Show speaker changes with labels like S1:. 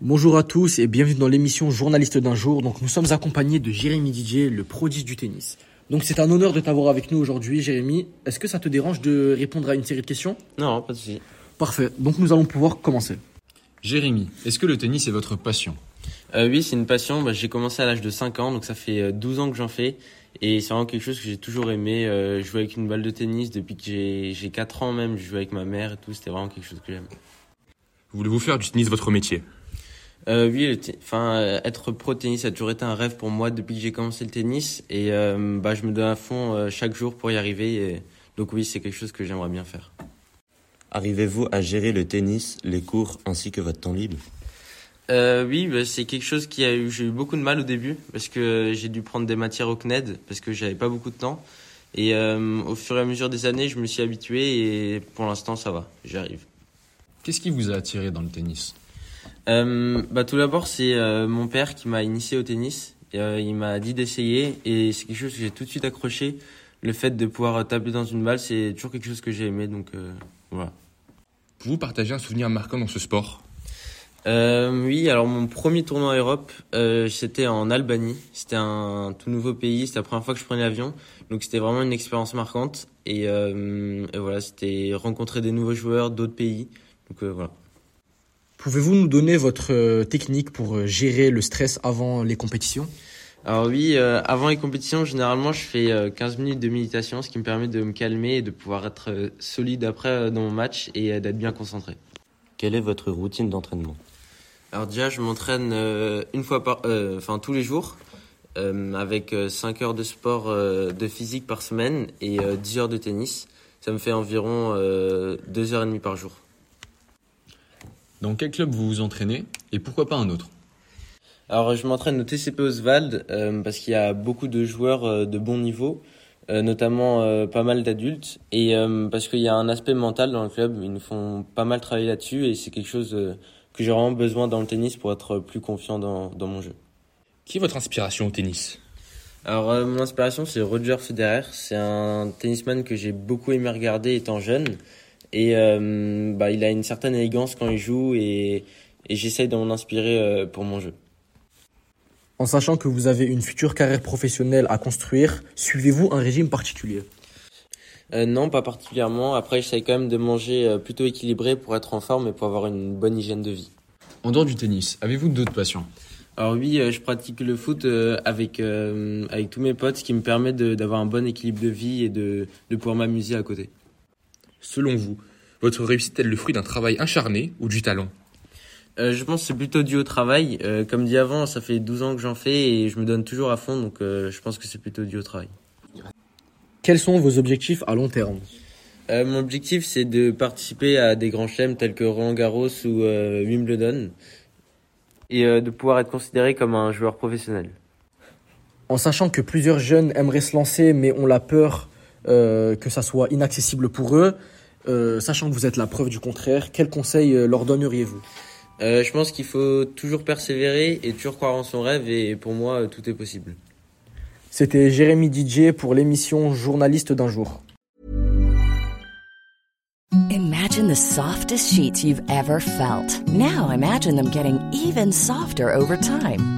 S1: Bonjour à tous et bienvenue dans l'émission Journaliste d'un jour. Donc nous sommes accompagnés de Jérémy Didier, le prodige du tennis. Donc c'est un honneur de t'avoir avec nous aujourd'hui, Jérémy. Est-ce que ça te dérange de répondre à une série de questions?
S2: Non, pas de souci.
S1: Parfait. Donc nous allons pouvoir commencer.
S3: Jérémy, est-ce que le tennis est votre passion?
S2: Euh, oui, c'est une passion. Bah, j'ai commencé à l'âge de 5 ans, donc ça fait euh, 12 ans que j'en fais. Et c'est vraiment quelque chose que j'ai toujours aimé. Euh, jouer avec une balle de tennis depuis que j'ai j'ai 4 ans même. Je jouais avec ma mère et tout. C'était vraiment quelque chose que j'aime.
S3: Voulez-vous faire du tennis votre métier?
S2: Euh, oui, le enfin, euh, être pro tennis a toujours été un rêve pour moi depuis que j'ai commencé le tennis. Et euh, bah, je me donne à fond euh, chaque jour pour y arriver. Et... Donc oui, c'est quelque chose que j'aimerais bien faire.
S4: Arrivez-vous à gérer le tennis, les cours ainsi que votre temps libre?
S2: Euh, oui, bah, c'est quelque chose qui a eu, j'ai eu beaucoup de mal au début parce que j'ai dû prendre des matières au CNED parce que j'avais pas beaucoup de temps. Et euh, au fur et à mesure des années, je me suis habitué et pour l'instant, ça va, j'y arrive.
S3: Qu'est-ce qui vous a attiré dans le tennis?
S2: Euh, bah, tout d'abord, c'est euh, mon père qui m'a initié au tennis. Et, euh, il m'a dit d'essayer et c'est quelque chose que j'ai tout de suite accroché. Le fait de pouvoir taper dans une balle, c'est toujours quelque chose que j'ai aimé, donc voilà.
S3: Pouvez-vous partager un souvenir marquant dans ce sport?
S2: Oui, alors mon premier tournoi Europe, euh, c'était en Albanie. C'était un tout nouveau pays, c'était la première fois que je prenais l'avion. Donc c'était vraiment une expérience marquante. Et, et voilà, c'était rencontrer des nouveaux joueurs d'autres pays. Donc voilà.
S1: Pouvez-vous nous donner votre euh, technique pour euh, gérer le stress avant les compétitions?
S2: Alors oui, euh, avant les compétitions, généralement je fais euh, 15 minutes de méditation, ce qui me permet de me calmer et de pouvoir être solide après dans mon match et d'être bien concentré.
S4: Quelle est votre routine d'entraînement?
S2: Alors déjà, je m'entraîne une fois par, euh, enfin tous les jours, euh, avec 5 heures de sport euh, de physique par semaine et euh, 10 heures de tennis. Ça me fait environ euh, 2 heures et demie par jour.
S3: Dans quel club vous vous entraînez et pourquoi pas un autre?
S2: Alors je m'entraîne au TCP Oswald euh, parce qu'il y a beaucoup de joueurs euh, de bon niveau, euh, notamment euh, pas mal d'adultes, et euh, parce qu'il y a un aspect mental dans le club. Ils nous font pas mal travailler là-dessus et c'est quelque chose euh, que j'ai vraiment besoin dans le tennis pour être plus confiant dans, dans mon jeu.
S3: Qui est votre inspiration au tennis?
S2: Alors, euh, mon inspiration, c'est Roger Federer. C'est un tennisman que j'ai beaucoup aimé regarder étant jeune. Et euh, bah, il a une certaine élégance quand il joue et, et j'essaye d'en inspirer euh, pour mon jeu.
S1: En sachant que vous avez une future carrière professionnelle à construire, suivez-vous un régime particulier?
S2: Euh, non, pas particulièrement. Après, j'essaye quand même de manger plutôt équilibré pour être en forme et pour avoir une bonne hygiène de vie.
S3: En dehors du tennis, avez-vous d'autres passions?
S2: Alors oui, je pratique le foot avec, avec tous mes potes, ce qui me permet de- d'avoir un bon équilibre de vie et de, de pouvoir m'amuser à côté.
S3: Selon vous, votre réussite est le fruit d'un travail acharné ou du talent
S2: Euh, je pense que c'est plutôt dû au travail. Euh, comme dit avant, ça fait 12 ans que j'en fais et je me donne toujours à fond, donc euh, je pense que c'est plutôt dû au travail.
S1: Quels sont vos objectifs à long terme
S2: Euh, mon objectif, c'est de participer à des grands chelems tels que Roland Garros ou euh, Wimbledon et euh, de pouvoir être considéré comme un joueur professionnel.
S1: En sachant que plusieurs jeunes aimeraient se lancer mais ont la peur euh, que ça soit inaccessible pour eux, euh, sachant que vous êtes la preuve du contraire, quels conseils euh, leur donneriez-vous?
S2: Euh, je pense qu'il faut toujours persévérer et toujours croire en son rêve et pour moi, tout est possible.
S1: C'était Jérémy Didier pour l'émission Journaliste d'un jour.
S5: Imagine the softest sheets you've ever felt. Now imagine them getting even softer over time.